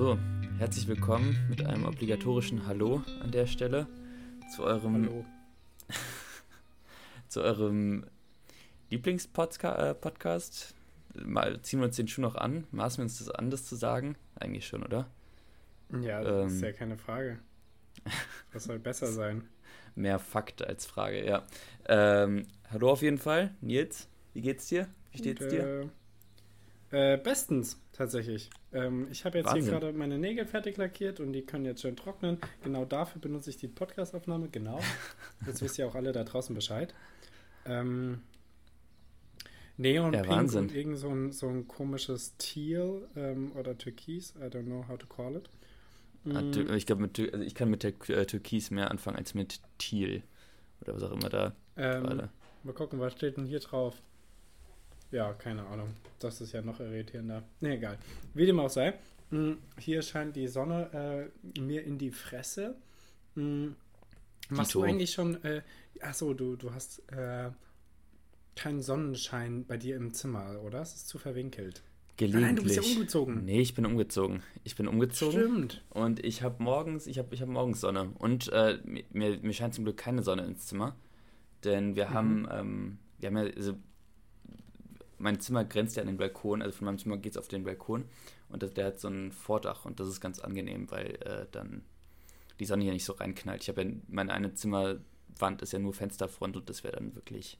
So, herzlich willkommen mit einem obligatorischen Hallo an der Stelle zu eurem Hallo. zu eurem Lieblingspodcast. Mal ziehen wir uns den Schuh noch an, maßen wir uns das an, das zu sagen? Eigentlich schon, oder? Ja, das Ähm. ist ja keine Frage. Was soll besser sein? Mehr Fakt als Frage, ja. Ähm, hallo auf jeden Fall, Nils. Wie geht's dir? Wie steht's Und, dir? Äh, äh, bestens, tatsächlich. Ähm, ich habe jetzt Wahnsinn. hier gerade meine Nägel fertig lackiert und die können jetzt schön trocknen. Genau dafür benutze ich die Podcastaufnahme. Genau. Jetzt wisst ihr auch alle da draußen Bescheid. Ähm, Neon Ja, Pink Wahnsinn. und irgend so ein, so ein komisches Teal ähm, oder Türkis. I don't know how to call it. Tür- ich glaube, also ich kann mit der äh, Türkis mehr anfangen als mit Teal. Oder was auch immer da ähm. Mal gucken, was steht denn hier drauf? Ja, keine Ahnung. Das ist ja noch irritierender. Nee, egal. Wie dem auch sei. mh, Hier scheint die Sonne äh, mir in die Fresse. Mh, Machst du eigentlich schon. Äh, achso, du, du hast äh, keinen Sonnenschein bei dir im Zimmer, oder? Es ist zu verwinkelt. Gelegentlich. nein, du bist ja umgezogen. Nee, ich bin umgezogen. Ich bin umgezogen. Stimmt. Und ich habe morgens, ich habe ich hab morgens Sonne. Und äh, mir, mir scheint zum Glück keine Sonne ins Zimmer. Denn wir Mhm. haben, ähm, wir haben ja, also, mein Zimmer grenzt ja an den Balkon, also von meinem Zimmer geht es auf den Balkon. Und das, der hat so ein Vordach und das ist ganz angenehm, weil äh, dann die Sonne hier nicht so reinknallt. Ich habe ja, meine eine Zimmerwand ist ja nur Fensterfront und das wäre dann wirklich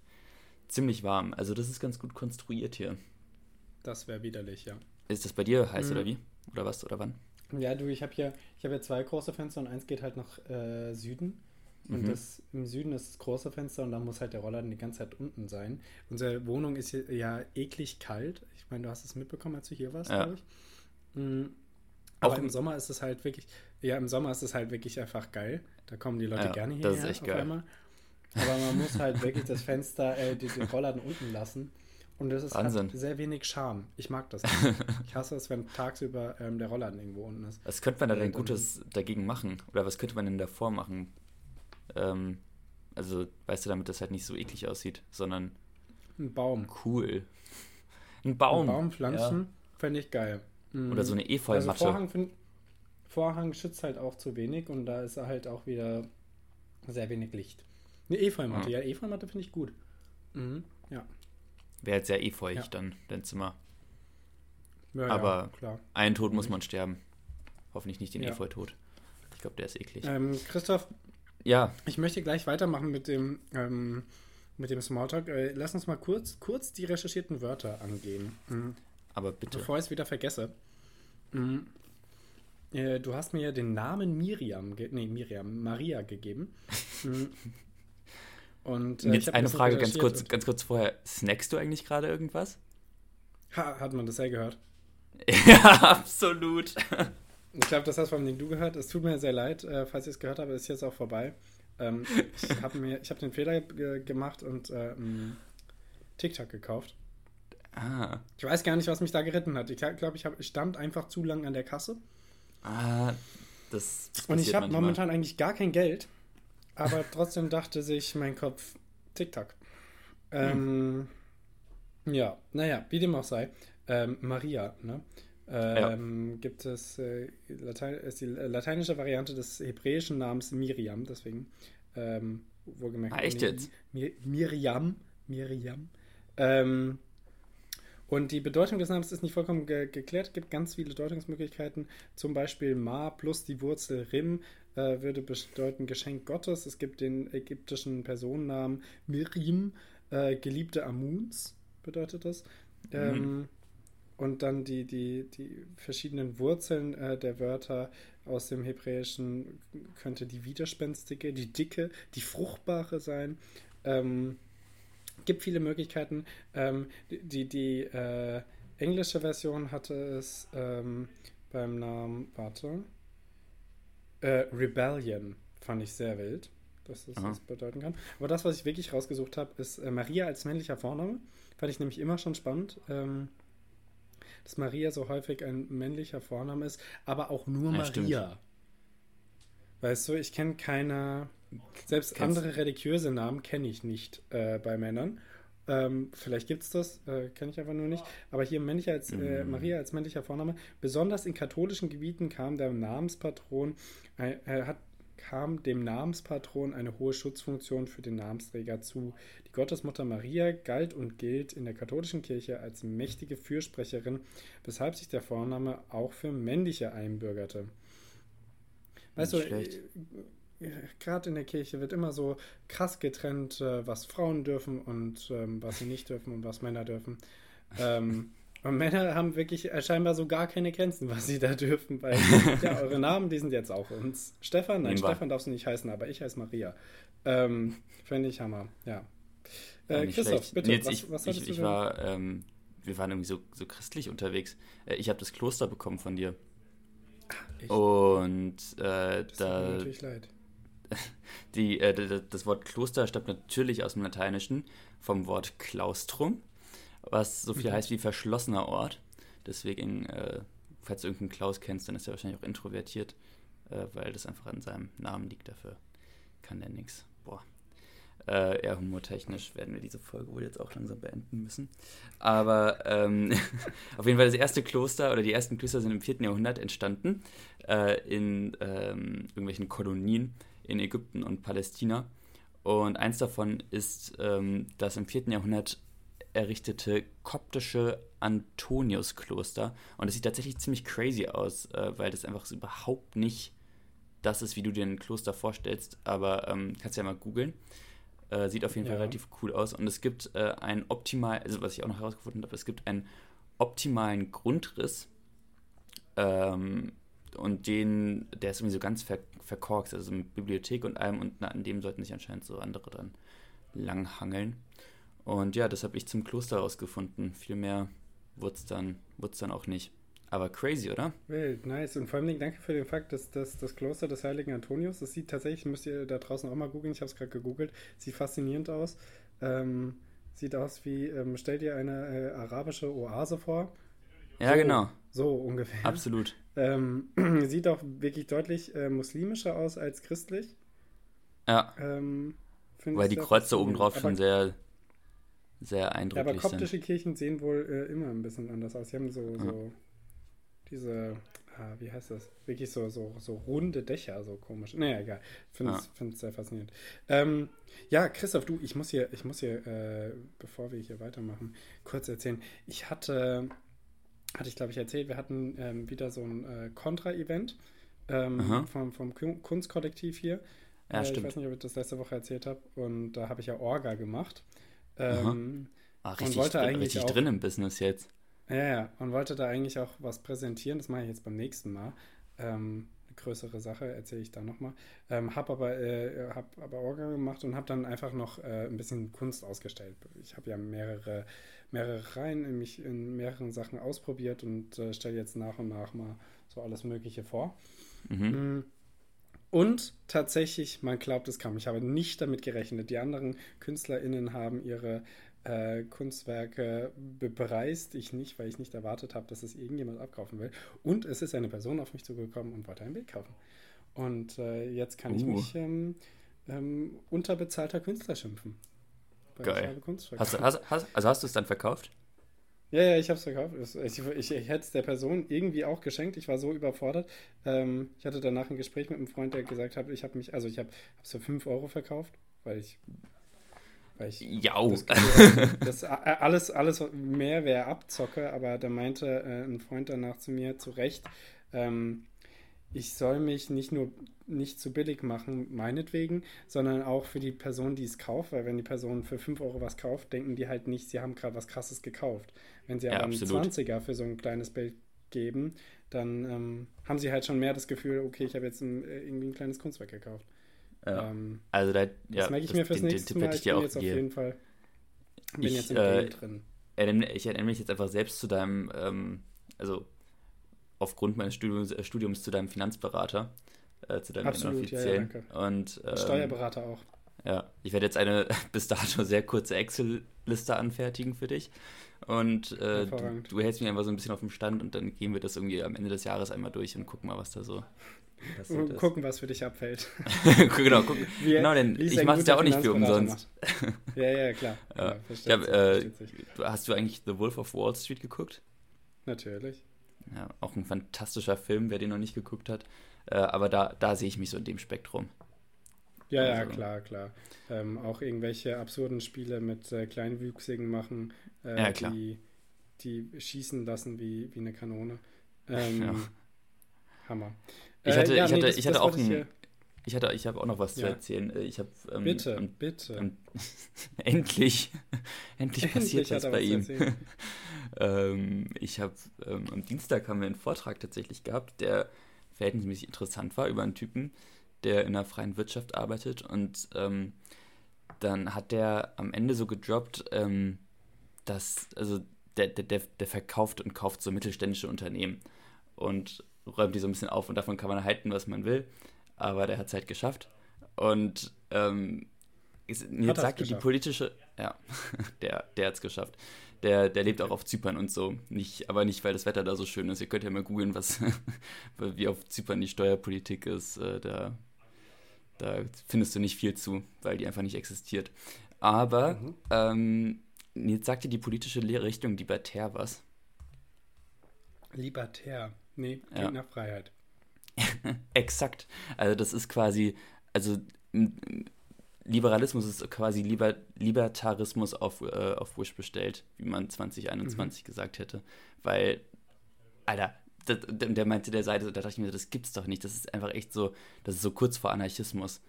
ziemlich warm. Also das ist ganz gut konstruiert hier. Das wäre widerlich, ja. Ist das bei dir heiß Mhm. oder wie? Oder was? Oder wann? Ja, du, ich habe hier, ich habe hier zwei große Fenster und eins geht halt nach äh, Süden. Und Mhm. das im Süden ist das große Fenster und da muss halt der Roller dann die ganze Zeit unten sein. Unsere Wohnung ist hier ja eklig kalt. Ich meine, du hast es mitbekommen, als du hier warst, Ja. glaube ich. Mhm. Aber Auch im Sommer ist es halt wirklich, ja, im Sommer ist es halt wirklich einfach geil. Da kommen die Leute Ja, gerne hierher das ist echt auf geil. einmal. Aber man muss halt wirklich das Fenster, äh, die, den Roller dann unten lassen. Und das ist Wahnsinn. hat sehr wenig Charme. Ich mag das nicht. ich hasse es, wenn tagsüber ähm, der Roller irgendwo unten ist. Was könnte man da Äh, denn dann- Gutes dagegen machen? Oder was könnte man denn davor machen? Ähm, also, weißt du, damit das halt nicht so eklig aussieht, sondern Ein Baum. cool. Ein Baum. Einen Baum pflanzen, fände ich geil. Mhm. Oder so eine Also Efeumatte. Vorhang, find, Vorhang schützt halt auch zu wenig und da ist halt auch wieder sehr wenig Licht. Eine Efeumatte, ja, Efeumatte finde ich gut. Mhm. Ja. Wäre jetzt sehr efeuig Ja. dann, dein Zimmer. ja, Aber- ja, klar. Ein Tod muss man sterben. Hoffentlich nicht den Ja. Efeutod. Ich glaube, der ist eklig. Ähm, Christoph, Ja, ich möchte gleich weitermachen mit dem, ähm, mit dem Smalltalk. Äh, lass uns mal kurz, kurz die recherchierten Wörter angehen. Mhm. aber bitte. Bevor ich es wieder vergesse. Mhm. Äh, du hast mir ja den Namen Miriam, nee, Miriam, Maria gegeben. Mhm. Und, äh, jetzt eine Frage ganz kurz, ganz kurz vorher. Snackst du eigentlich gerade irgendwas? Ha, hat man das ja gehört. ja, absolut. Ich glaube, das hast vor allem du gehört. Es tut mir sehr leid, äh, falls ich es gehört habe, ist jetzt auch vorbei. Ähm, ich habe habe den Fehler ge gemacht und äh, TikTok gekauft. Ah, Ich weiß gar nicht, was mich da geritten hat. Ich glaube, ich, hab- ich stand einfach zu lang an der Kasse. ah, das, das Und ich habe momentan eigentlich gar kein Geld, aber trotzdem dachte sich mein Kopf, TikTok. Ähm, Ja, naja, wie dem auch sei. Ähm, Maria, ne? Ähm, Gibt es, äh, Latein, ist die lateinische Variante des hebräischen Namens Miriam, deswegen, ähm, wohlgemerkt. Ah, echt jetzt? Mi- Miriam, Miriam. Ähm, und die Bedeutung des Namens ist nicht vollkommen ge geklärt. Es gibt ganz viele Deutungsmöglichkeiten. Zum Beispiel Ma plus die Wurzel Rim äh, würde bedeuten Geschenk Gottes. Es gibt den ägyptischen Personennamen Mirim, äh, Geliebte Amuns bedeutet das. Ähm, und dann die, die, die verschiedenen Wurzeln äh, der Wörter aus dem Hebräischen könnte die widerspenstige, die dicke, die fruchtbare sein. Ähm, gibt viele Möglichkeiten. Ähm, die die, äh, englische Version hatte es ähm, beim Namen, warte, äh, Rebellion fand ich sehr wild, dass das das bedeuten kann. Aber das, was ich wirklich rausgesucht habe, ist äh, Maria als männlicher Vorname. Fand ich nämlich immer schon spannend. Ähm, dass Maria so häufig ein männlicher Vorname ist, aber auch nur Ja, stimmt. Maria. Weißt du, ich kenne keine, selbst Kennst- andere religiöse Namen kenne ich nicht äh, bei Männern. Ähm, vielleicht gibt es das, äh, kenne ich aber nur nicht. Aber hier männlicher als, äh, Mhm. Maria als männlicher Vorname. Besonders in katholischen Gebieten kam der Namenspatron, äh, äh, hat, kam dem Namenspatron eine hohe Schutzfunktion für den Namensträger zu. Die Gottesmutter Maria galt und gilt in der katholischen Kirche als mächtige Fürsprecherin, weshalb sich der Vorname auch für männliche einbürgerte. Weißt Nicht du, schlecht. gerade in der Kirche wird immer so krass getrennt, äh, was Frauen dürfen und ähm, was sie nicht dürfen und was Männer dürfen. Ähm, und Männer haben wirklich äh, scheinbar so gar keine Grenzen, was sie da dürfen, weil ja, eure Namen, die sind jetzt auch uns. Stefan, nein, Nehmen wir. Stefan darfst du nicht heißen, aber ich heiße Maria. Ähm, Fände ich Hammer, ja. Ja, Äh, nicht Christoph, schlecht. bitte, Nils, was, ich, was ich, hattest du ich war, ähm, wir waren irgendwie so, so christlich unterwegs. Äh, ich habe das Kloster bekommen von dir. Echt? Und äh, das tut mir da, natürlich leid. die, äh, das Wort Kloster stammt natürlich aus dem Lateinischen vom Wort Claustrum, was so viel Mhm. heißt wie verschlossener Ort. Deswegen, äh, falls du irgendeinen Klaus kennst, dann ist er wahrscheinlich auch introvertiert, äh, weil das einfach an seinem Namen liegt. Dafür kann der nichts. Boah. Äh, eher humortechnisch werden wir diese Folge wohl jetzt auch langsam beenden müssen. Aber ähm, auf jeden Fall das erste Kloster oder die ersten Klöster sind im 4. Jahrhundert entstanden äh, in ähm, irgendwelchen Kolonien in Ägypten und Palästina. Und eins davon ist ähm, das im 4. Jahrhundert errichtete koptische Antoniuskloster. Und das sieht tatsächlich ziemlich crazy aus, äh, weil das einfach so überhaupt nicht das ist, wie du dir ein Kloster vorstellst. Aber ähm, kannst ja mal googeln. Äh, sieht auf jeden Fall Ja. relativ cool aus. Und es gibt äh, einen optimal, also was ich auch noch herausgefunden habe, es gibt einen optimalen Grundriss. Ähm, und den, der ist irgendwie so ganz ver verkorkst, also mit Bibliothek und allem. Und an dem sollten sich anscheinend so andere dann langhangeln. Und ja, das habe ich zum Kloster rausgefunden. Viel mehr wurde es dann, wurd's dann auch nicht. Aber crazy, oder? Wild, nice. Und vor allem danke für den Fakt, dass, dass das Kloster des Heiligen Antonius, das sieht tatsächlich, müsst ihr da draußen auch mal googeln, ich habe es gerade gegoogelt, sieht faszinierend aus. Ähm, sieht aus wie, ähm, stell dir eine äh, arabische Oase vor. Ja, So. genau. So ungefähr. Absolut. Ähm, sieht auch wirklich deutlich äh, muslimischer aus als christlich. Ja, Ähm, weil die Kreuze oben faszinierend. drauf Aber- schon sehr, sehr Ja, aber eindrücklich sind. koptische Kirchen sehen wohl äh, immer ein bisschen anders aus. Sie haben so, so diese, ah, wie heißt das? Wirklich so, so, so runde Dächer, so komisch. Naja, egal. Finde es Ja. sehr faszinierend. Ähm, ja, Christoph, du, ich muss hier, ich muss hier, äh, bevor wir hier weitermachen, kurz erzählen. Ich hatte, hatte ich glaube ich erzählt, wir hatten ähm, wieder so ein äh, Kontra-Event ähm, vom, vom Kun- Kunstkollektiv hier. Ja, äh, ich stimmt. weiß nicht, ob ich das letzte Woche erzählt habe. Und da habe ich ja Orga gemacht. Aha. Ähm, Ah, und richtig, wollte drin, eigentlich richtig auch- drin im Business jetzt. ja, ja, und wollte da eigentlich auch was präsentieren. Das mache ich jetzt beim nächsten Mal. Ähm, eine größere Sache erzähle ich da nochmal. Ähm, habe aber, äh, hab aber Orga gemacht und habe dann einfach noch äh, ein bisschen Kunst ausgestellt. Ich habe ja mehrere, mehrere Reihen in mich in mehreren Sachen ausprobiert und äh, stelle jetzt nach und nach mal so alles Mögliche vor. Mhm. Mm. Und tatsächlich, man glaubt es kaum. Ich habe nicht damit gerechnet. Die anderen KünstlerInnen haben ihre äh, Kunstwerke bepreist. Ich nicht, weil ich nicht erwartet habe, dass es irgendjemand abkaufen will. Und es ist eine Person auf mich zugekommen und wollte ein Bild kaufen. Und äh, jetzt kann ich Uh. mich ähm, ähm, unterbezahlter Künstler schimpfen. Geil. Hast, du- hast, hast, also hast du es dann verkauft? Ja, ja, ich habe es verkauft. Es- Ich, ich, ich hätte es der Person irgendwie auch geschenkt. Ich war so überfordert. Ähm, ich hatte danach ein Gespräch mit einem Freund, der gesagt hat, ich habe mich, also ich habe es für 5 Euro verkauft, weil ich, weil ich Ja. das, das alles, alles mehr wäre Abzocke, aber da meinte äh, ein Freund danach zu mir, zu Recht, ähm, ich soll mich nicht nur nicht zu billig machen, meinetwegen, sondern auch für die Person, die es kauft, weil wenn die Person für 5 Euro was kauft, denken die halt nicht, sie haben gerade was krasses gekauft. Wenn sie Ja, aber einen absolut. 20er für so ein kleines Bild geben, dann ähm, haben sie halt schon mehr das Gefühl, okay, ich habe jetzt ein, äh, irgendwie ein kleines Kunstwerk gekauft. ja. Ähm, Also da, das ja, merke ich das- mir fürs den, den nächste Tipp Mal. Ich ich bin auch jetzt auf jeden Fall bin Ich, jetzt im äh, Game drin. Ich erinnere mich jetzt einfach selbst zu deinem, ähm, also aufgrund meines Studiums, äh, Studiums zu deinem Finanzberater, äh, zu deinem Absolut, ja, ja, inoffiziellen. danke. Und ähm, Steuerberater auch. Ja, ich werde jetzt eine bis dato sehr kurze Excel-Liste anfertigen für dich. Und äh, du, du, hältst mich einfach so ein bisschen auf dem Stand und dann gehen wir das irgendwie am Ende des Jahres einmal durch und gucken mal, was da so passiert ist. Gucken, was für dich abfällt. genau, gucken. Wie, genau, denn ich mache es ja auch nicht für umsonst. ja, ja, klar. Ja, ja, hab, äh, hast du eigentlich The Wolf of Wall Street geguckt? Natürlich. Ja, auch ein fantastischer Film, wer den noch nicht geguckt hat. Äh, aber da, da sehe ich mich so in dem Spektrum. Ja, also. ja, klar, klar. Ähm, auch irgendwelche absurden Spiele mit äh, Kleinwüchsigen machen, äh, ja, klar. Die, die schießen lassen wie, wie eine Kanone. Ähm, ja. Hammer. Ich hatte, äh, ja, ich hatte, nee, das, ich hatte auch ein, ich hatte, ich habe auch noch was ja. zu erzählen. Äh, ich habe ähm, bitte, ähm, bitte. Ähm, endlich, endlich passiert das bei ihm. ähm, ich habe ähm, am Dienstag haben wir einen Vortrag tatsächlich gehabt, der verhältnismäßig interessant war über einen Typen, der in der freien Wirtschaft arbeitet und ähm, dann hat der am Ende so gedroppt, dass, also der, der, der verkauft und kauft so mittelständische Unternehmen und räumt die so ein bisschen auf und davon kann man halten, was man will, aber der hat es halt geschafft und ähm, sagte die politische, ja, der, der hat es geschafft. Der, der lebt auch auf Zypern und so. Nicht, aber nicht, weil das Wetter da so schön ist. Ihr könnt ja mal googeln, was, wie auf Zypern die Steuerpolitik ist. Äh, da da findest du nicht viel zu, weil die einfach nicht existiert. Aber mhm. ähm, jetzt sagt dir die politische Richtung libertär was? Libertär. Nee, klingt ja. nach Freiheit. Exakt. Also das ist quasi, also Liberalismus ist quasi Liber Libertarismus auf, äh, auf Wish bestellt, wie man 2021 mhm. gesagt hätte. Weil, Alter, der meinte der Seite, da dachte ich mir, das gibt's doch nicht. Das ist einfach echt so, das ist so kurz vor Anarchismus.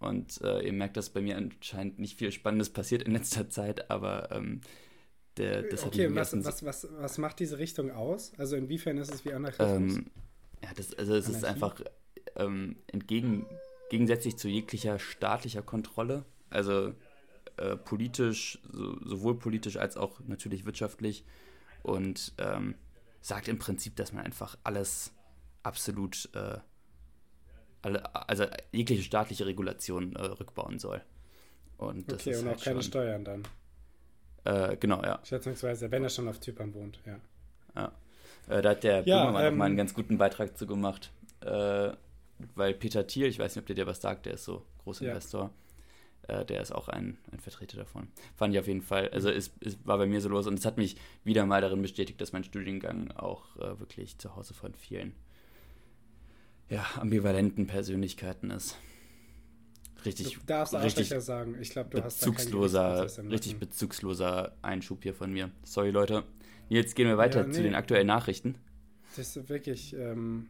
Und äh, ihr merkt, dass bei mir anscheinend nicht viel Spannendes passiert in letzter Zeit, aber ähm, der, das okay, hat was, was, was, was macht diese Richtung aus? Also inwiefern ist es wie Anarchismus? Ähm, ja, das, also es Anarchie? ist einfach ähm, entgegen, gegensätzlich zu jeglicher staatlicher Kontrolle, also äh, politisch, so, sowohl politisch als auch natürlich wirtschaftlich und ähm, sagt im Prinzip, dass man einfach alles absolut, äh, alle, also jegliche staatliche Regulation äh, rückbauen soll. Und okay, und halt auch keine schon, Steuern dann. Äh, genau, ja. Schätzungsweise, wenn er schon auf Zypern wohnt, ja. Ja. Äh, da hat der ja, Böhmermann ähm, mal einen ganz guten Beitrag zu gemacht. Äh, weil Peter Thiel, ich weiß nicht, ob der dir was sagt, der ist so Großinvestor. Ja äh, der ist auch ein, ein Vertreter davon. Fand ich auf jeden Fall, also es, es war bei mir so los und es hat mich wieder mal darin bestätigt, dass mein Studiengang auch äh, wirklich zu Hause von vielen ja, ambivalenten Persönlichkeiten ist. Richtig, du darfst richtig sagen. Ich glaube, du bezugsloser, hast richtig bezugsloser Einschub hier von mir. Sorry, Leute. Jetzt gehen wir weiter ja, nee. zu den aktuellen Nachrichten. Das ist wirklich, ähm,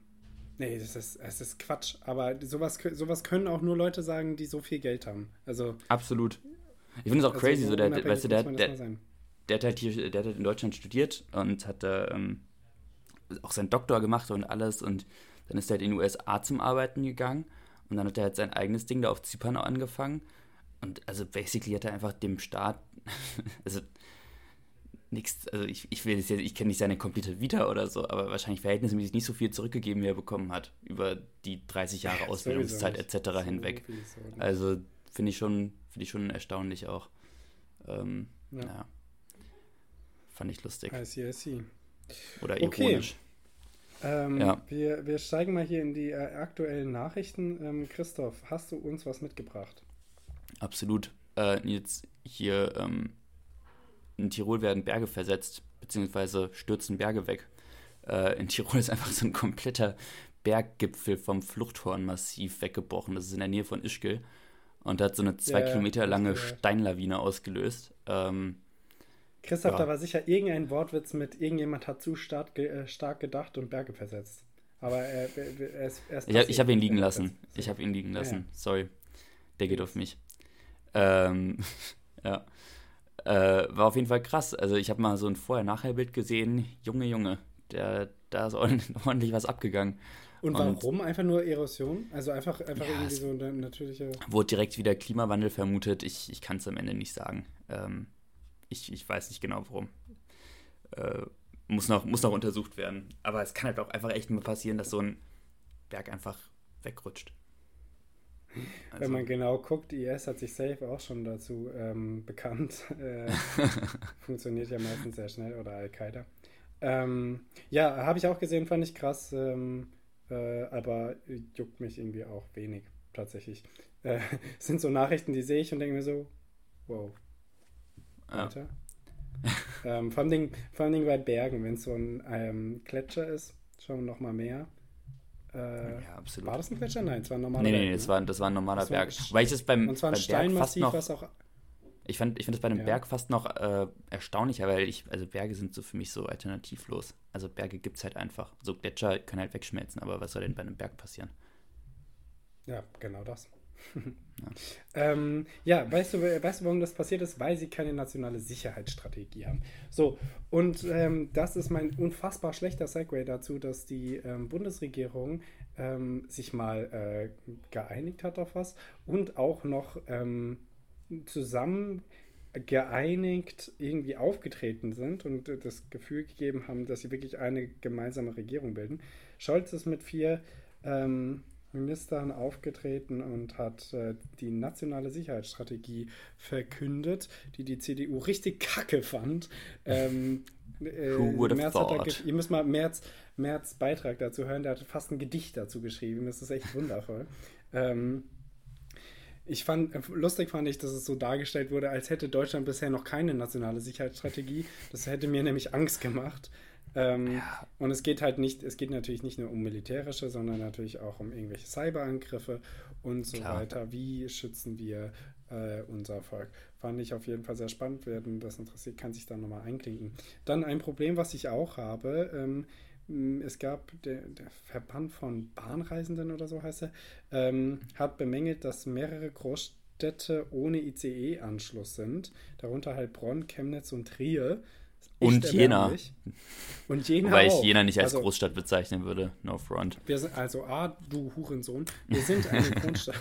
Nee, das ist, das ist Quatsch. Aber sowas, sowas können auch nur Leute sagen, die so viel Geld haben. Also. Absolut. Ich finde es auch also crazy, so der, weißt du, der, der, der, hat halt hier, der hat halt in Deutschland studiert und hat da ähm, auch seinen Doktor gemacht und alles und dann ist er halt in den USA zum Arbeiten gegangen und dann hat er halt sein eigenes Ding da auf Zypern angefangen und also basically hat er einfach dem Staat, also nichts, also ich, ich will jetzt, ich kenne nicht seine komplette Vita oder so, aber wahrscheinlich verhältnismäßig nicht so viel zurückgegeben, wie er bekommen hat, über die 30 Jahre Ausbildungszeit etc. hinweg. So also finde ich schon, finde ich schon erstaunlich auch. Ähm, ja. ja. Fand ich lustig. I see, I see. Oder ironisch. Okay. Ähm, ja. wir, wir steigen mal hier in die äh, aktuellen Nachrichten. Ähm, Christoph, hast du uns was mitgebracht? Absolut. Äh, jetzt hier ähm, in Tirol werden Berge versetzt, beziehungsweise stürzen Berge weg. Äh, in Tirol ist einfach so ein kompletter Berggipfel vom Fluchthornmassiv weggebrochen. Das ist in der Nähe von Ischgl und hat so eine zwei ja, Kilometer lange Steinlawine ausgelöst. Ähm, Christoph, ja. da war sicher irgendein Wortwitz mit irgendjemand hat zu stark, ge äh, stark gedacht und Berge versetzt. Aber er, er, er ist, er ist Ich habe hab ihn liegen lassen. Ich habe ihn liegen lassen. Ja, Sorry. Der geht auf mich. Ähm, ja. Äh, war auf jeden Fall krass. Also ich habe mal so ein Vorher-Nachher-Bild gesehen. Junge, Junge, der, da ist ordentlich was abgegangen. Und warum? Und, einfach nur Erosion? Also einfach, einfach ja, irgendwie so eine natürliche. Wurde direkt wieder Klimawandel vermutet. Ich, ich kann es am Ende nicht sagen. Ähm, ich, ich weiß nicht genau warum. Äh, muss, noch, muss noch untersucht werden. Aber es kann halt auch einfach echt mal passieren, dass so ein Berg einfach wegrutscht. Also. Wenn man genau guckt, IS hat sich safe auch schon dazu ähm, bekannt. Äh, funktioniert ja meistens sehr schnell oder Al-Qaida. Ähm, ja, habe ich auch gesehen, fand ich krass, ähm, äh, aber juckt mich irgendwie auch wenig tatsächlich. Äh, sind so Nachrichten, die sehe ich und denke mir so, wow. Weiter. Ja. ähm, vor, allem vor allem bei Bergen, wenn es so ein ähm, Gletscher ist, schon noch mal mehr. Äh, ja, absolut. War das ein Gletscher? Nein, es war ein normaler nee, Berg. Nee, nee, das, war, das war ein normaler das Berg. Weil ich das beim, und zwar ein beim Steinmassiv, noch, was auch. Ich, fand, ich finde das bei einem ja. Berg fast noch äh, erstaunlicher, weil ich, also Berge sind so für mich so alternativlos. Also Berge gibt es halt einfach. So Gletscher können halt wegschmelzen, aber was soll denn bei einem Berg passieren? Ja, genau das. Ja. Ähm, ja, weißt du, weißt du, warum das passiert ist? Weil sie keine nationale Sicherheitsstrategie haben. So, und ähm, das ist mein unfassbar schlechter Segway dazu, dass die ähm, Bundesregierung ähm, sich mal äh, geeinigt hat auf was und auch noch ähm, zusammen geeinigt irgendwie aufgetreten sind und das Gefühl gegeben haben, dass sie wirklich eine gemeinsame Regierung bilden. Scholz ist mit vier Ministern aufgetreten und hat äh, die nationale Sicherheitsstrategie verkündet, die die CDU richtig kacke fand. Ähm, äh, Who would have thought? ihr müsst mal Merz, Merz Beitrag dazu hören, der hat fast ein Gedicht dazu geschrieben. Das ist echt wundervoll. ähm, ich fand, äh, lustig fand ich, dass es so dargestellt wurde, als hätte Deutschland bisher noch keine nationale Sicherheitsstrategie. Das hätte mir nämlich Angst gemacht. Ähm, ja. Und es geht halt nicht, es geht natürlich nicht nur um militärische, sondern natürlich auch um irgendwelche Cyberangriffe und so Klar. weiter. Wie schützen wir äh, unser Volk? Fand ich auf jeden Fall sehr spannend werden. Das interessiert, kann sich da nochmal einklinken. Dann ein Problem, was ich auch habe. Ähm, es gab der, der, Verband von Bahnreisenden oder so heißt er, ähm, hat bemängelt, dass mehrere Großstädte ohne ICE-Anschluss sind, darunter Heilbronn, Chemnitz und Trier. Und Jena. Und Jena Wobei ich Jena nicht als also, Großstadt bezeichnen würde. No front. Wir sind, also A, du Hurensohn. Wir sind eine Großstadt.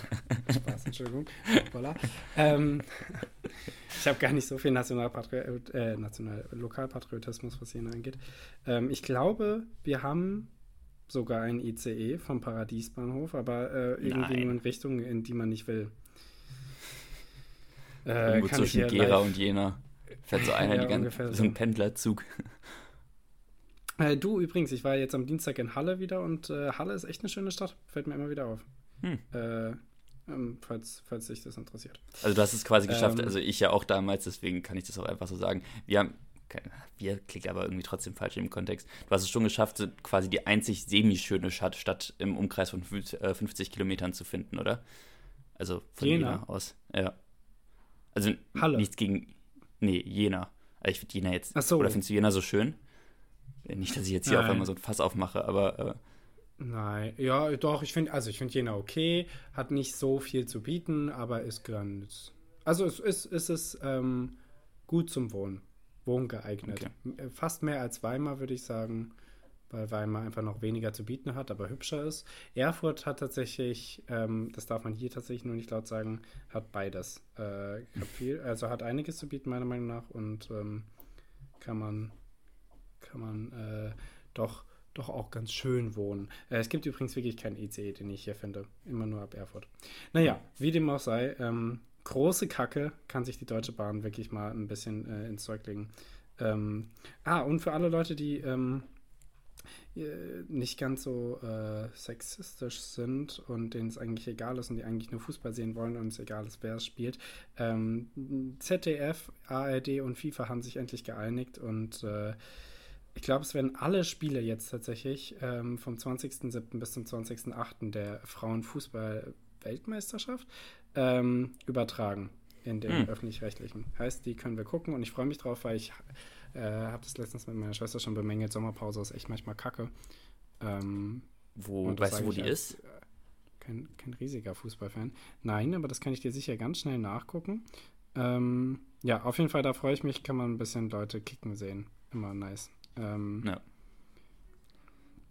Spaß, Entschuldigung. Voilà. Ähm, ich habe gar nicht so viel Nationalpatri äh, National Lokalpatriotismus, was Jena angeht. Ähm, ich glaube, wir haben sogar ein ICE vom Paradiesbahnhof, aber äh, irgendwie Nein. nur in Richtungen, in die man nicht will. Äh, zwischen Gera und Jena. Fährt so einer, ja, die ganze, so ein Pendlerzug. Äh, du übrigens, ich war jetzt am Dienstag in Halle wieder und äh, Halle ist echt eine schöne Stadt. Fällt mir immer wieder auf. Hm. Äh, ähm, falls, falls dich das interessiert. Also du hast es quasi geschafft, ähm, also ich ja auch damals, deswegen kann ich das auch einfach so sagen. Wir haben, wir klingt aber irgendwie trotzdem falsch im Kontext. Du hast es schon geschafft, quasi die einzig semi-schöne Stadt, im Umkreis von 50 äh, Kilometern zu finden, oder? Also von Jena aus. Ja. Also Halle. nichts gegen, Nee, Jena. Also ich finde Jena jetzt. Ach so. Oder findest du Jena so schön? Nicht, dass ich jetzt hier Nein. auf einmal so ein Fass aufmache, aber. Äh, Nein, ja, doch, ich finde, also ich finde Jena okay, hat nicht so viel zu bieten, aber ist ganz. Also es ist, ist es ähm, gut zum Wohnen. Wohnen geeignet. Okay. Fast mehr als Weimar, würde ich sagen weil Weimar einfach noch weniger zu bieten hat, aber hübscher ist. Erfurt hat tatsächlich, ähm, das darf man hier tatsächlich nur nicht laut sagen, hat beides. Äh, viel, also hat einiges zu bieten, meiner Meinung nach, und ähm, kann man, kann man äh, doch, doch auch ganz schön wohnen. Äh, es gibt übrigens wirklich keinen ICE, den ich hier finde. Immer nur ab Erfurt. Naja, wie dem auch sei, ähm, große Kacke kann sich die Deutsche Bahn wirklich mal ein bisschen äh, ins Zeug legen. Ähm, ah, und für alle Leute, die ähm, äh, nicht ganz so äh, sexistisch sind und denen es eigentlich egal ist und die eigentlich nur Fußball sehen wollen und es egal ist, wer es spielt. Ähm, ZDF, ARD und FIFA haben sich endlich geeinigt und äh, ich glaube, es werden alle Spiele jetzt tatsächlich ähm, vom 20.07. bis zum 20.08. der Frauenfußball-Weltmeisterschaft ähm, übertragen in den hm. öffentlich-rechtlichen. Heißt, die können wir gucken und ich freue mich drauf, weil ich äh, habe das letztens mit meiner Schwester schon bemängelt. Sommerpause ist echt manchmal kacke. Ähm, wo, weißt du, wo die als, ist? Äh, kein, kein riesiger Fußballfan. Nein, aber das kann ich dir sicher ganz schnell nachgucken. Ähm, ja, auf jeden Fall, da freue ich mich, kann man ein bisschen Leute kicken sehen. Immer nice. Ähm, ja.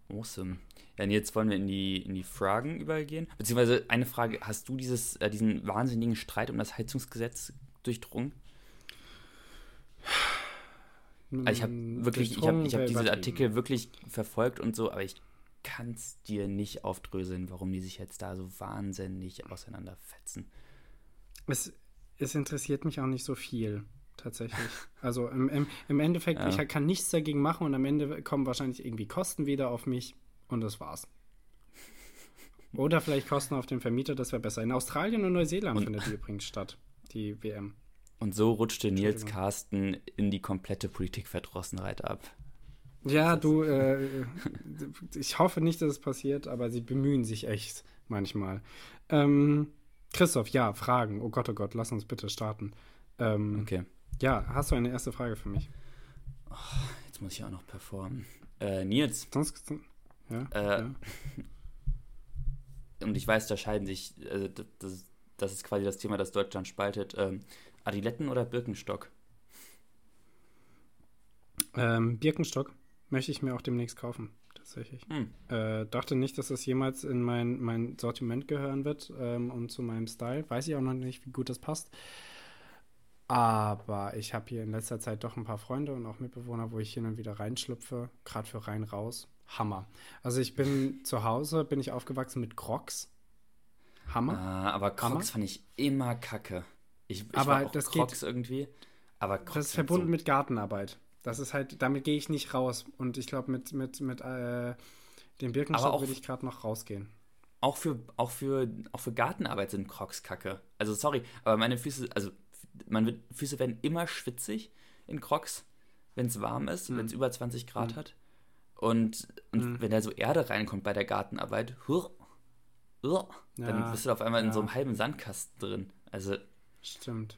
Awesome. Ja, und jetzt wollen wir in die, in die Fragen übergehen. Beziehungsweise eine Frage: Hast du dieses, äh, diesen wahnsinnigen Streit um das Heizungsgesetz durchdrungen? Also ich habe wirklich, ich habe ich hab diese Artikel wirklich verfolgt und so, aber ich kann es dir nicht aufdröseln, warum die sich jetzt da so wahnsinnig auseinanderfetzen. Es, es interessiert mich auch nicht so viel, tatsächlich. Also im, im, im Endeffekt, Ja. ich kann nichts dagegen machen und am Ende kommen wahrscheinlich irgendwie Kosten wieder auf mich und das war's. Oder vielleicht Kosten auf den Vermieter, das wäre besser. In Australien und Neuseeland Und- findet die übrigens statt, die WM. Und so rutschte Nils. Carsten in die komplette Politikverdrossenheit ab. Ja, du, äh, ich hoffe nicht, dass es passiert, aber sie bemühen sich echt manchmal. Ähm, Christoph, ja, Fragen. Oh Gott, oh Gott, lass uns bitte starten. Ähm, Okay, Ja, hast du eine erste Frage für mich? jetzt muss ich auch noch performen. Äh, Nils, Sonst, ja, Äh, ja. und ich weiß, da scheiden sich, also das, das, das ist quasi das Thema, das Deutschland spaltet. Ähm, Adiletten oder Birkenstock? Ähm, Birkenstock möchte ich mir auch demnächst kaufen, tatsächlich. Hm. Äh, dachte nicht, dass das jemals in mein, mein Sortiment gehören wird ähm, und zu meinem Style. Weiß ich auch noch nicht, wie gut das passt. Aber ich habe hier in letzter Zeit doch ein paar Freunde und auch Mitbewohner, wo ich hin und wieder reinschlüpfe, gerade für rein raus. Hammer. Also ich bin zu Hause, bin ich aufgewachsen mit Crocs. Hammer. Ah, aber Crocs Hammer. fand ich immer kacke. Ich, ich Aber war auch das Crocs irgendwie. Aber Crocs Das ist verbunden so, mit Gartenarbeit. Das ist halt, damit gehe ich nicht raus. Und ich glaube, mit, mit, mit äh, dem Birkenstock würde ich gerade noch rausgehen. auch für, auch für, auch für Gartenarbeit sind Crocs kacke. Also sorry, aber meine Füße, also man wird, Füße werden immer schwitzig in Crocs, wenn es warm ist, Mhm. wenn es über 20 Grad hat. Und, und Mhm. wenn da so Erde reinkommt bei der Gartenarbeit, hurr, hurr, dann Ja, bist du auf einmal in so ja. einem halben Sandkasten drin. Also, Stimmt.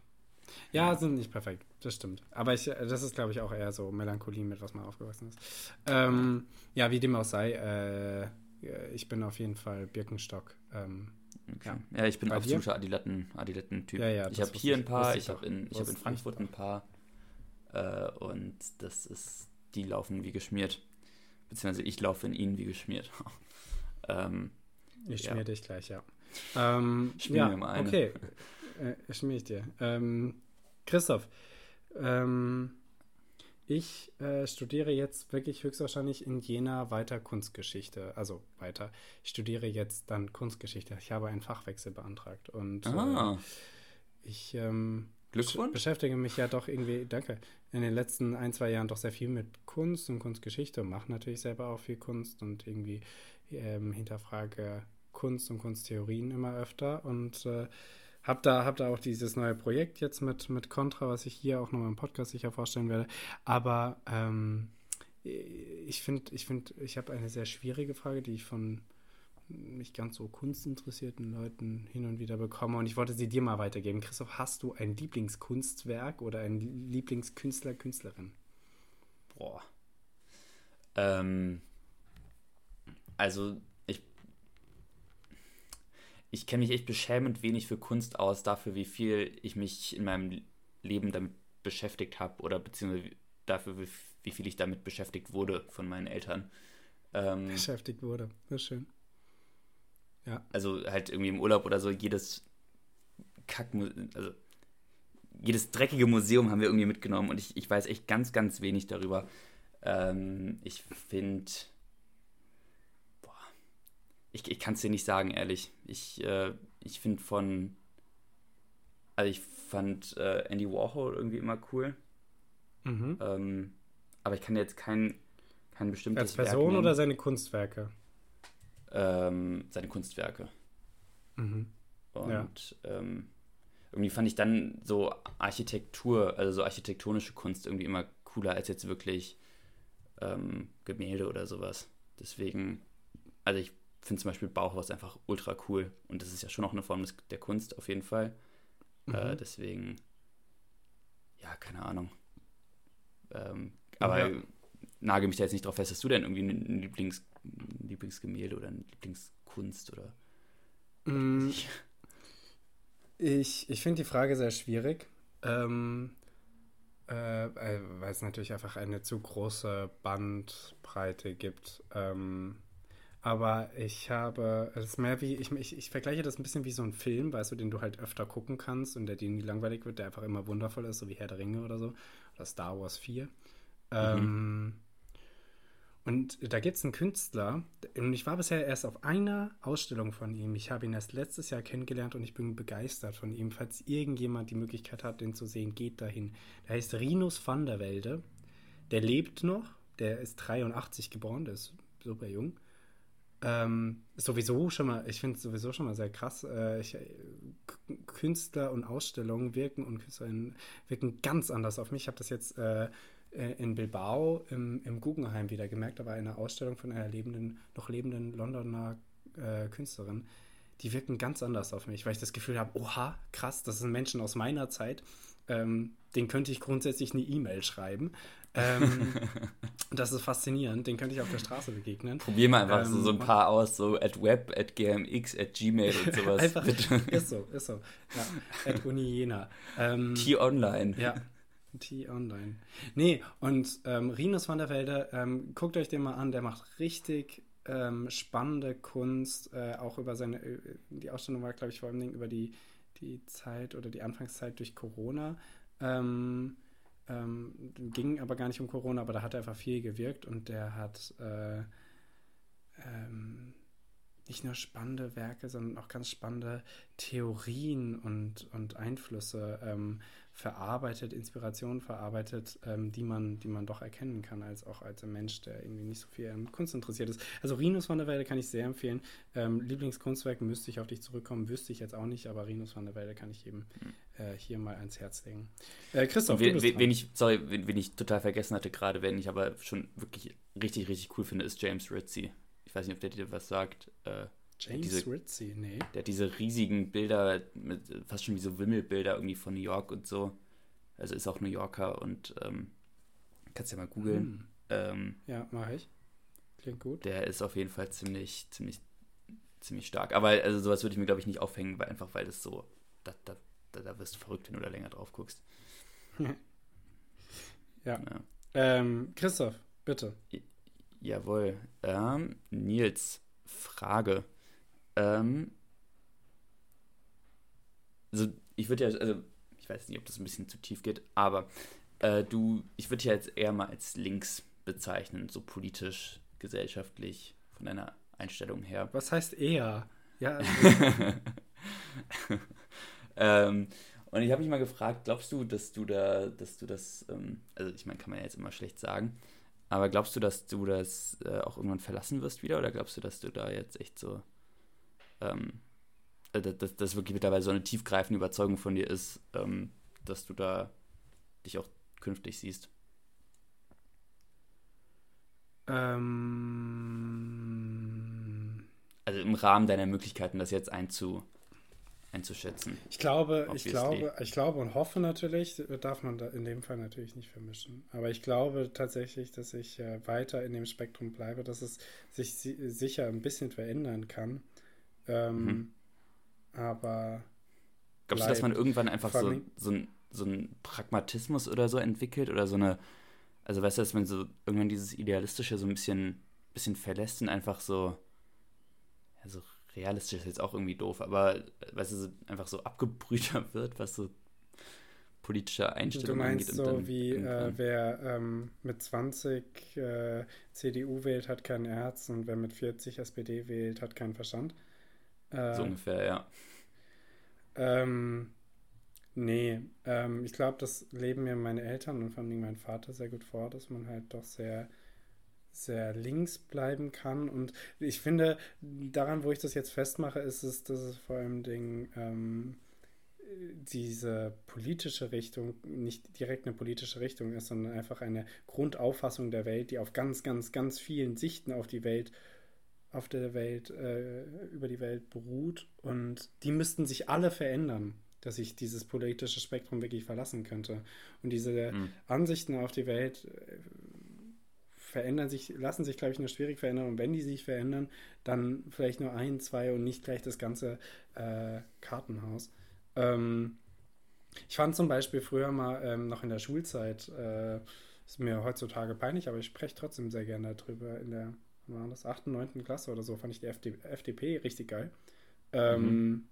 Ja, sind nicht perfekt. Das stimmt. Aber ich, äh, das ist, glaube ich, auch eher so Melancholie, mit was man aufgewachsen ist. Ähm, ja, wie dem auch sei, äh, äh, ich bin auf jeden Fall Birkenstock. Ähm, okay. ja. ich bin Bei absoluter Adiletten, Adiletten-Typ. Ja, ja, ich habe hier ich- ein paar, ich ich habe in, ich hab in ich Frankfurt ein paar. Äh, und das ist, die laufen wie geschmiert. Beziehungsweise ich laufe in ihnen wie geschmiert. ähm, ich Ja. schmier dich gleich, ja. Ähm, Schmier ja, mir mal eine. okay. Äh, schmier ich dir. Ähm, Christoph, ähm, ich äh, studiere jetzt wirklich höchstwahrscheinlich in Jena weiter Kunstgeschichte. Also weiter. Ich studiere jetzt dann Kunstgeschichte. Ich habe einen Fachwechsel beantragt. Und ah, äh, ich ähm, beschäftige mich ja doch irgendwie, danke, in den letzten ein, zwei Jahren doch sehr viel mit Kunst und Kunstgeschichte und mache natürlich selber auch viel Kunst und irgendwie ähm, hinterfrage Kunst und Kunsttheorien immer öfter und äh, hab da, hab da auch dieses neue Projekt jetzt mit, mit Contra, was ich hier auch nochmal im Podcast sicher vorstellen werde. Aber ähm, ich finde, ich finde, ich habe eine sehr schwierige Frage, die ich von nicht ganz so kunstinteressierten Leuten hin und wieder bekomme und ich wollte sie dir mal weitergeben. Christoph, hast du ein Lieblingskunstwerk oder einen Lieblingskünstler, Künstlerin? Boah. Ähm, also, ich, kenne mich echt beschämend wenig für Kunst aus, dafür, wie viel ich mich in meinem Leben damit beschäftigt habe oder beziehungsweise dafür, wie, wie viel ich damit beschäftigt wurde von meinen Eltern. Ähm, Beschäftigt wurde. Ist schön. also halt irgendwie im Urlaub oder so, jedes Kack, also jedes dreckige Museum haben wir irgendwie mitgenommen und ich, ich weiß echt ganz, ganz wenig darüber. Ähm, ich finde, ich, ich kann es dir nicht sagen, ehrlich. Ich, äh, ich finde von, also ich fand äh, Andy Warhol irgendwie immer cool, Mhm. ähm, aber ich kann jetzt kein, kein bestimmtes Als Person oder seine Kunstwerke? ähm, seine Kunstwerke. Mhm. Und ähm, irgendwie fand ich dann so Architektur, also so architektonische Kunst irgendwie immer cooler als jetzt wirklich ähm, Gemälde oder sowas. Deswegen, also ich finde zum Beispiel Bauhaus einfach ultra cool und das ist ja schon auch eine Form des, der Kunst auf jeden Fall. Äh, Mhm. deswegen, ja, keine Ahnung. Ähm, aber Ja. nagel mich da jetzt nicht drauf fest. Hast du denn irgendwie ein Lieblings, ein Lieblingsgemälde oder eine Lieblingskunst oder Mm, Ich, ich finde die Frage sehr schwierig, ähm, äh, äh, weil es natürlich einfach eine zu große Bandbreite gibt. Ähm, aber ich habe, es ist mehr wie, ich, ich, ich vergleiche das ein bisschen wie so ein Film, weißt du, den du halt öfter gucken kannst und der dir nie langweilig wird, der einfach immer wundervoll ist, so wie Herr der Ringe oder so, oder Star Wars 4. Ähm, und da gibt es einen Künstler, und ich war bisher erst auf einer Ausstellung von ihm. Ich habe ihn erst letztes Jahr kennengelernt und ich bin begeistert von ihm. Falls irgendjemand die Möglichkeit hat, den zu sehen, geht dahin. Der heißt Rinus van der Welde. Der lebt noch. Der ist 83 geboren, der ist super jung. Ähm, sowieso schon mal, ich finde es sowieso schon mal sehr krass. Äh, ich, Künstler und Ausstellungen wirken und Künstlerinnen wirken ganz anders auf mich. Ich habe das jetzt äh, äh, in Bilbao im, im Guggenheim wieder gemerkt. War eine Ausstellung von einer lebenden, noch lebenden Londoner äh, Künstlerin. Die wirken ganz anders auf mich, weil ich das Gefühl habe, oha, krass, das sind Menschen aus meiner Zeit. Ähm, den könnte ich grundsätzlich eine E-Mail schreiben. Ähm, das ist faszinierend, den könnte ich auf der Straße begegnen. Probier mal einfach ähm, so, so ein paar aus, so at web, at gmx, at gmail und sowas. einfach, ist so, ist so. Ja, at Uni Jena. Ähm, T-Online. Ja, T-Online. Nee, und ähm, Rinus van der Velde, ähm, guckt euch den mal an, der macht richtig ähm, spannende Kunst, äh, auch über seine, äh, die Ausstellung war, glaube ich, vor allem über die, die Zeit oder die Anfangszeit durch Corona. Ähm, ähm, ging aber gar nicht um Corona, aber da hat er einfach viel gewirkt und der hat äh, ähm, nicht nur spannende Werke, sondern auch ganz spannende Theorien und, und Einflüsse ähm, verarbeitet, Inspirationen verarbeitet, ähm, die, man, die man doch erkennen kann, als auch als ein Mensch, der irgendwie nicht so viel an Kunst interessiert ist. Also Rinus van der Welde kann ich sehr empfehlen. Ähm, Lieblingskunstwerk müsste ich auf dich zurückkommen, wüsste ich jetzt auch nicht, aber Rinus van der Welde kann ich eben äh, hier mal ans Herz legen. Äh, Christoph, wen, wen ich, sorry, wen, wen, ich total vergessen hatte gerade, wenn ich aber schon wirklich richtig, richtig cool finde, ist James Ritzy. Ich weiß nicht, ob der dir was sagt. Äh, James diese, Ritzy, nee. Der hat diese riesigen Bilder, mit, fast schon wie so Wimmelbilder irgendwie von New York und so. Also ist auch New Yorker und ähm, kannst ja mal googeln. Hm. Ähm, ja, mache ich. Klingt gut. Der ist auf jeden Fall ziemlich, ziemlich, ziemlich stark. Aber also sowas würde ich mir, glaube ich, nicht aufhängen, weil einfach weil das so, da, da, da, da wirst du verrückt, wenn du da länger drauf guckst. ja. ja. Ähm, Christoph, bitte. Jawohl. Ähm, Nils, Frage. Ähm, also ich würde ja, also ich weiß nicht, ob das ein bisschen zu tief geht, aber äh, du, ich würde ja jetzt eher mal als links bezeichnen, so politisch, gesellschaftlich, von deiner Einstellung her. Was heißt eher? Ja. Also ähm, und ich habe mich mal gefragt, glaubst du, dass du da, dass du das, ähm, also ich meine, kann man ja jetzt immer schlecht sagen, aber glaubst du, dass du das äh, auch irgendwann verlassen wirst wieder oder glaubst du, dass du da jetzt echt so ähm, äh, dass das wirklich mittlerweile so eine tiefgreifende Überzeugung von dir ist, ähm, dass du da dich auch künftig siehst? Ähm, also im Rahmen deiner Möglichkeiten, das jetzt einzu, einzuschätzen. Ich glaube, ich glaube, ich glaube und hoffe natürlich, darf man da in dem Fall natürlich nicht vermischen. Aber ich glaube tatsächlich, dass ich äh, weiter in dem Spektrum bleibe, dass es sich si sicher ein bisschen verändern kann. Ähm, mhm. Aber. Glaubst du, dass man irgendwann einfach so, so, ein, so ein Pragmatismus oder so entwickelt oder so eine. Also, weißt du, dass man so irgendwann dieses Idealistische so ein bisschen, bisschen verlässt und einfach so. Ja, so realistisch ist jetzt auch irgendwie doof, aber weißt du, einfach so abgebrühter wird, was so politische Einstellungen angeht. Du meinst so wie äh, wer ähm, mit 20 äh, CDU wählt, hat kein Herz und wer mit 40 SPD wählt, hat keinen Verstand? Äh, so ungefähr, ja. Ähm, nee, ähm, ich glaube, das leben mir meine Eltern und vor allem mein Vater sehr gut vor, dass man halt doch sehr, sehr links bleiben kann. Und ich finde, daran, wo ich das jetzt festmache, ist es, dass es vor allem Dingen, ähm, diese politische Richtung nicht direkt eine politische Richtung ist, sondern einfach eine Grundauffassung der Welt, die auf ganz, ganz, ganz vielen Sichten auf die Welt auf der Welt, äh, über die Welt beruht. Und die müssten sich alle verändern, dass ich dieses politische Spektrum wirklich verlassen könnte. Und diese mhm. Ansichten auf die Welt äh, verändern sich, lassen sich, glaube ich, nur schwierig verändern. Und wenn die sich verändern, dann vielleicht nur ein, zwei und nicht gleich das ganze äh, Kartenhaus. Ähm, ich fand zum Beispiel früher mal ähm, noch in der Schulzeit, äh, ist mir heutzutage peinlich, aber ich spreche trotzdem sehr gerne darüber in der war das, 8., 9. Klasse oder so, fand ich die FD, FDP richtig geil. Ähm, mhm.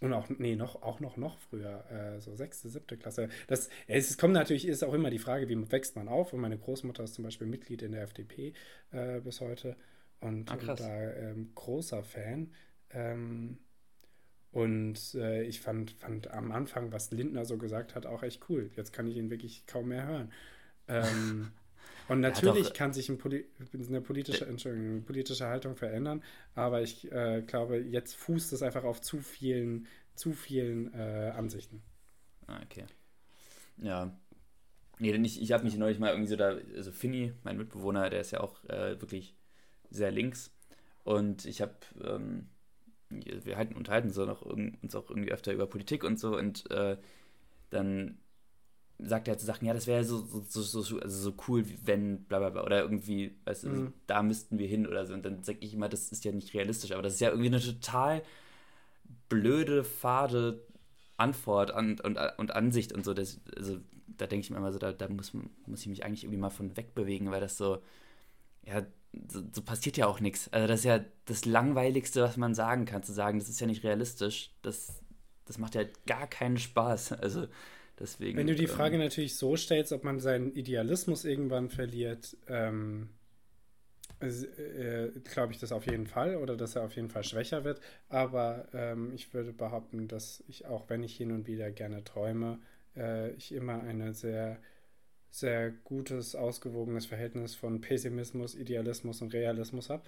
Und auch, nee, noch, auch noch, noch früher, äh, so sechste, siebte Klasse. Das, es kommt natürlich, ist auch immer die Frage, wie wächst man auf? Und meine Großmutter ist zum Beispiel Mitglied in der FDP äh, bis heute. und, ah, und da ähm, großer Fan. Ähm, und äh, ich fand, fand am Anfang, was Lindner so gesagt hat, auch echt cool. Jetzt kann ich ihn wirklich kaum mehr hören. Ähm, und natürlich doch, kann sich ein Poli eine politische, Entschuldigung, eine politische Haltung verändern, aber ich äh, glaube, jetzt fußt es einfach auf zu vielen, zu vielen äh, Ansichten. Ah, okay. Ja. Nee, denn ich, ich habe mich neulich mal irgendwie so da, also Finny, mein Mitbewohner, der ist ja auch äh, wirklich sehr links. Und ich habe, ähm, wir halten, unterhalten so noch uns auch irgendwie öfter über Politik und so und äh, dann sagt er halt so Sachen, ja, das wäre so, so, so, so, also so cool, wenn bla bla bla oder irgendwie, weißt du, mhm. da müssten wir hin oder so. Und dann sage ich immer, das ist ja nicht realistisch, aber das ist ja irgendwie eine total blöde, fade Antwort und, und, und Ansicht und so. Das, also da denke ich mir immer so, da, da muss, muss ich mich eigentlich irgendwie mal von wegbewegen, weil das so, ja, so, so passiert ja auch nichts. Also das ist ja das Langweiligste, was man sagen kann, zu sagen, das ist ja nicht realistisch. Das, das macht ja gar keinen Spaß. Also deswegen. Wenn du die ähm, Frage natürlich so stellst, ob man seinen Idealismus irgendwann verliert, ähm, äh, glaube ich das auf jeden Fall oder dass er auf jeden Fall schwächer wird. Aber ähm, ich würde behaupten, dass ich auch, wenn ich hin und wieder gerne träume, äh, ich immer eine sehr sehr gutes, ausgewogenes Verhältnis von Pessimismus, Idealismus und Realismus habe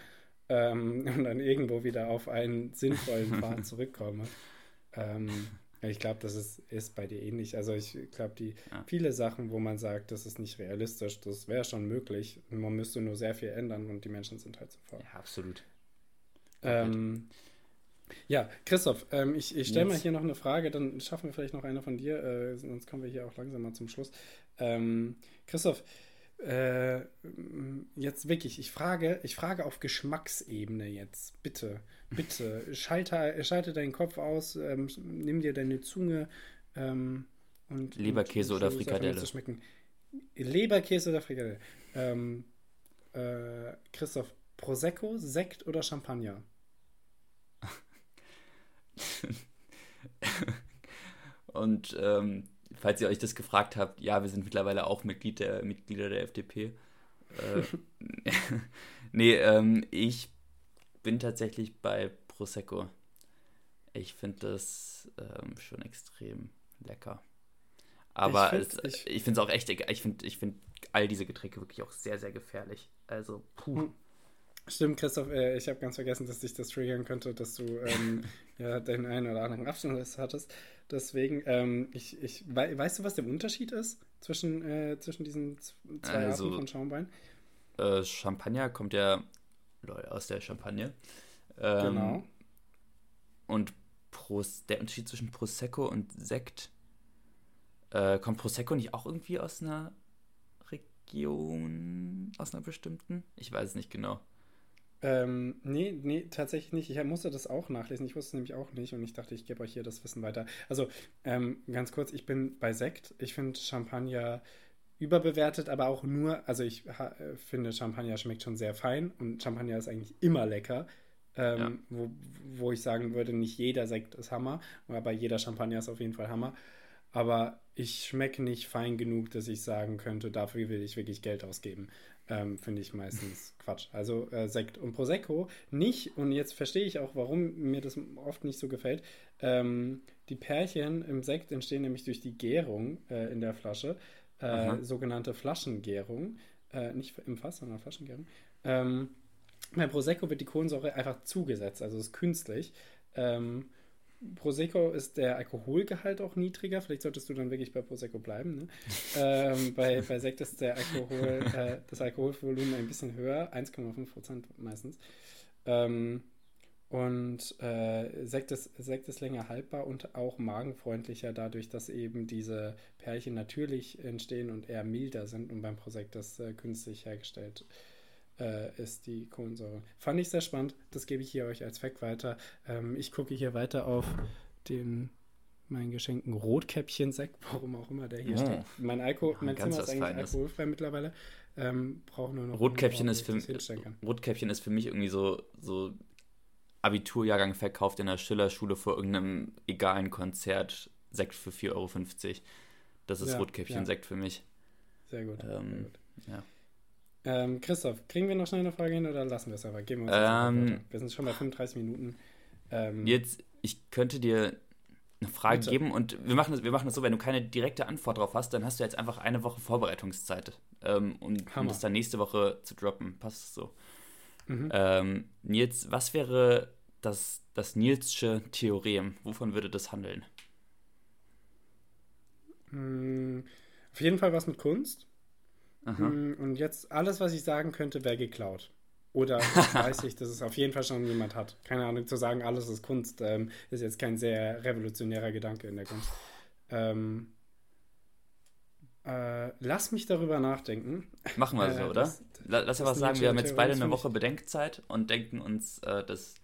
ähm, und dann irgendwo wieder auf einen sinnvollen Pfad zurückkomme. Ähm, ich glaube, das ist, ist bei dir ähnlich. Also ich glaube, die ja. viele Sachen, wo man sagt, das ist nicht realistisch, das wäre schon möglich. Man müsste nur sehr viel ändern und die Menschen sind halt so faul. Ja, absolut. Ähm, ja, Christoph, ähm, ich, ich stelle mal hier noch eine Frage, dann schaffen wir vielleicht noch eine von dir, äh, sonst kommen wir hier auch langsam mal zum Schluss. Ähm, Christoph, äh, jetzt wirklich, ich frage, ich frage auf Geschmacksebene jetzt. Bitte, bitte, schalte, schalte deinen Kopf aus, ähm, nimm dir deine Zunge ähm, und. Leberkäse und, oder Frikadelle. Leberkäse oder Frikadelle. Ähm, äh, Christoph, Prosecco, Sekt oder Champagner? und ähm, falls ihr euch das gefragt habt, ja, wir sind mittlerweile auch Mitglied der, Mitglieder der FDP. Äh, nee, ähm, ich bin tatsächlich bei Prosecco. Ich finde das ähm, schon extrem lecker. Aber ich finde es auch echt, ich finde ich find all diese Getränke wirklich auch sehr, sehr gefährlich. Also, puh. Stimmt, Christoph, äh, ich habe ganz vergessen, dass dich das triggern könnte, dass du ähm, ja, den einen oder anderen Abstand hattest. Deswegen, ähm, ich, ich, we weißt du, was der Unterschied ist zwischen, äh, zwischen diesen zwei also, Arten von Schaumwein? Äh, Champagner kommt ja aus der Champagne. Ähm, genau. Und Pros der Unterschied zwischen Prosecco und Sekt, äh, kommt Prosecco nicht auch irgendwie aus einer Region, aus einer bestimmten? Ich weiß es nicht genau. Ähm, nee, nee, tatsächlich nicht. Ich musste das auch nachlesen. Ich wusste es nämlich auch nicht und ich dachte, ich gebe euch hier das Wissen weiter. Also, ähm, ganz kurz, ich bin bei Sekt. Ich finde Champagner überbewertet, aber auch nur, also ich äh, finde, Champagner schmeckt schon sehr fein und Champagner ist eigentlich immer lecker. Ähm, ja. wo, wo ich sagen würde, nicht jeder Sekt ist Hammer, aber jeder Champagner ist auf jeden Fall Hammer. Aber ich schmecke nicht fein genug, dass ich sagen könnte, dafür will ich wirklich Geld ausgeben ähm, finde ich meistens Quatsch. Also äh, Sekt und Prosecco nicht, und jetzt verstehe ich auch, warum mir das oft nicht so gefällt. Ähm, die Pärchen im Sekt entstehen nämlich durch die Gärung äh, in der Flasche, äh, sogenannte Flaschengärung. Äh, nicht im Fass, sondern Flaschengärung. Ähm, bei Prosecco wird die Kohlensäure einfach zugesetzt, also ist künstlich. Ähm, Prosecco ist der Alkoholgehalt auch niedriger. Vielleicht solltest du dann wirklich bei Prosecco bleiben. Ne? ähm, bei, bei Sekt ist der Alkohol, äh, das Alkoholvolumen ein bisschen höher, 1,5 Prozent meistens. Ähm, und äh, Sekt, ist, Sekt ist länger haltbar und auch magenfreundlicher, dadurch, dass eben diese Pärchen natürlich entstehen und eher milder sind und beim Prosecco das äh, künstlich hergestellt wird äh, ist die Kohlensäure. Fand ich sehr spannend. Das gebe ich hier euch als Fact weiter. Ähm, ich gucke hier weiter auf den meinen geschenkten Rotkäppchen-Sekt, warum auch immer der hier oh. steht. Mein, Alko mein Zimmer ist eigentlich Feines. alkoholfrei mittlerweile. Ähm, Brauche nur noch. Rotkäppchen, ist für, Rotkäppchen ist für mich irgendwie so, so Abiturjahrgang verkauft in der Schillerschule vor irgendeinem egalen Konzert Sekt für 4,50 Euro. Das ist ja, Rotkäppchen-Sekt ja. für mich. Sehr gut. Ähm, sehr gut. Ja. Ähm, Christoph, kriegen wir noch schnell eine Frage hin oder lassen wir es aber? Geben wir uns Ähm, Wir sind schon bei 35 Minuten. Ähm, Jetzt, ich könnte dir eine Frage Bitte. geben und wir machen, das, wir machen das so, wenn du keine direkte Antwort drauf hast, dann hast du jetzt einfach eine Woche Vorbereitungszeit, ähm, um, um das dann nächste Woche zu droppen. Passt so? Mhm. Ähm, Nils, was wäre das, das Nilsche Theorem? Wovon würde das handeln? mh, auf jeden Fall was mit Kunst. Aha. Mm, Und jetzt alles, was ich sagen könnte, wäre geklaut. Oder weiß ich, dass es auf jeden Fall schon jemand hat. Keine Ahnung, zu sagen, alles ist Kunst, ähm, ist jetzt kein sehr revolutionärer Gedanke in der Kunst. Ähm, äh, lass mich darüber nachdenken. Machen wir Äh, so, oder? das- La- Lass einfach ist sagen, wir haben jetzt beide eine Woche Bedenkzeit und denken uns äh, das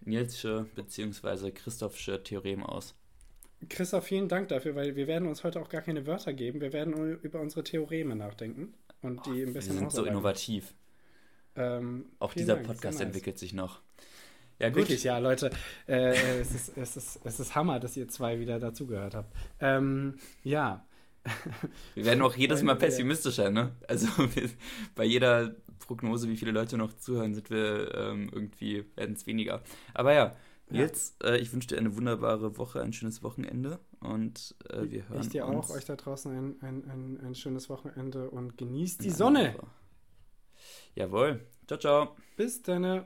Nilsche bzw. Christophsche Theorem aus. Christoph, vielen Dank dafür, weil wir werden uns heute auch gar keine Wörter geben. Wir werden über unsere Theoreme nachdenken und die ein Wir bisschen sind so innovativ. Ähm, Auch dieser Dank, Podcast nice. entwickelt sich noch. Ja, gut. Wirklich, ja, Leute. Äh, es, ist, es, ist, es ist Hammer, dass ihr zwei wieder dazugehört habt. Ähm, ja. Wir werden auch jedes Mal wir- pessimistischer, ne? Also wir, bei jeder Prognose, wie viele Leute noch zuhören, sind wir ähm, irgendwie, werden es weniger. Aber ja, Ja. jetzt, äh, ich wünsche dir eine wunderbare Woche, ein schönes Wochenende und äh, wir hören Ich dir uns. auch, euch da draußen ein, ein, ein, ein schönes Wochenende und genießt die Sonne. Woche. Jawohl. Ciao, ciao. Bis dann.